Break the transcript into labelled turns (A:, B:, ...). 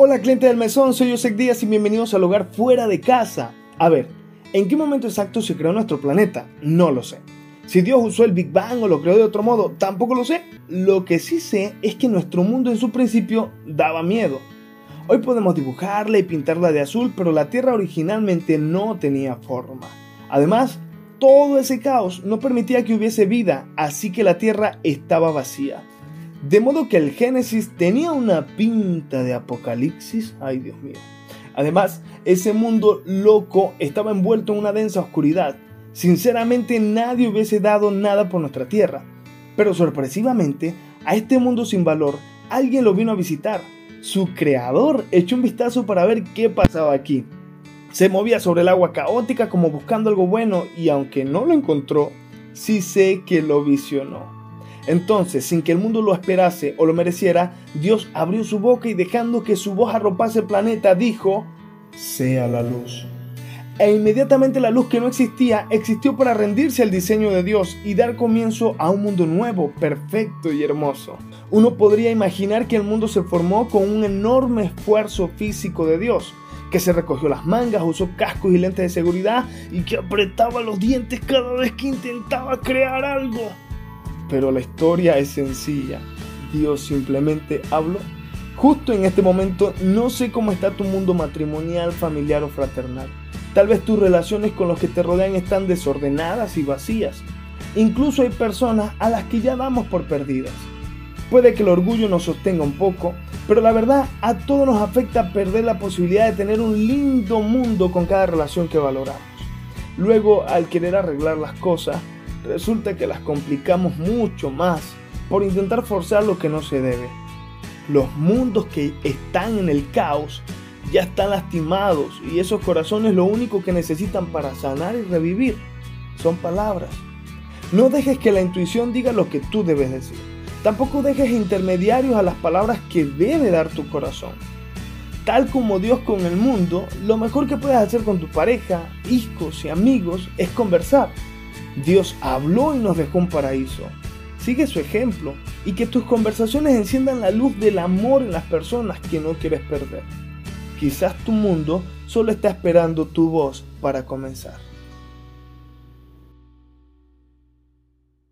A: Hola cliente del mesón, soy José Díaz y bienvenidos al hogar fuera de casa. A ver, ¿en qué momento exacto se creó nuestro planeta? No lo sé. Si Dios usó el Big Bang o lo creó de otro modo, tampoco lo sé. Lo que sí sé es que nuestro mundo en su principio daba miedo. Hoy podemos dibujarla y pintarla de azul, pero la Tierra originalmente no tenía forma. Además, todo ese caos no permitía que hubiese vida, así que la Tierra estaba vacía. De modo que el Génesis tenía una pinta de apocalipsis. Ay, Dios mío. Además, ese mundo loco estaba envuelto en una densa oscuridad. Sinceramente, nadie hubiese dado nada por nuestra tierra. Pero sorpresivamente, a este mundo sin valor, alguien lo vino a visitar. Su creador echó un vistazo para ver qué pasaba aquí. Se movía sobre el agua caótica como buscando algo bueno y aunque no lo encontró, sí sé que lo visionó. Entonces, sin que el mundo lo esperase o lo mereciera, Dios abrió su boca y dejando que su voz arropase el planeta, dijo, sea la luz. E inmediatamente la luz que no existía existió para rendirse al diseño de Dios y dar comienzo a un mundo nuevo, perfecto y hermoso. Uno podría imaginar que el mundo se formó con un enorme esfuerzo físico de Dios, que se recogió las mangas, usó cascos y lentes de seguridad y que apretaba los dientes cada vez que intentaba crear algo. Pero la historia es sencilla. Dios simplemente habló. Justo en este momento no sé cómo está tu mundo matrimonial, familiar o fraternal. Tal vez tus relaciones con los que te rodean están desordenadas y vacías. Incluso hay personas a las que ya damos por perdidas. Puede que el orgullo nos sostenga un poco, pero la verdad a todos nos afecta perder la posibilidad de tener un lindo mundo con cada relación que valoramos. Luego, al querer arreglar las cosas, resulta que las complicamos mucho más por intentar forzar lo que no se debe. Los mundos que están en el caos ya están lastimados y esos corazones lo único que necesitan para sanar y revivir son palabras. No dejes que la intuición diga lo que tú debes decir. Tampoco dejes intermediarios a las palabras que debe dar tu corazón. Tal como Dios con el mundo, lo mejor que puedes hacer con tu pareja, hijos y amigos es conversar Dios habló y nos dejó un paraíso. Sigue su ejemplo y que tus conversaciones enciendan la luz del amor en las personas que no quieres perder. Quizás tu mundo solo está esperando tu voz para comenzar.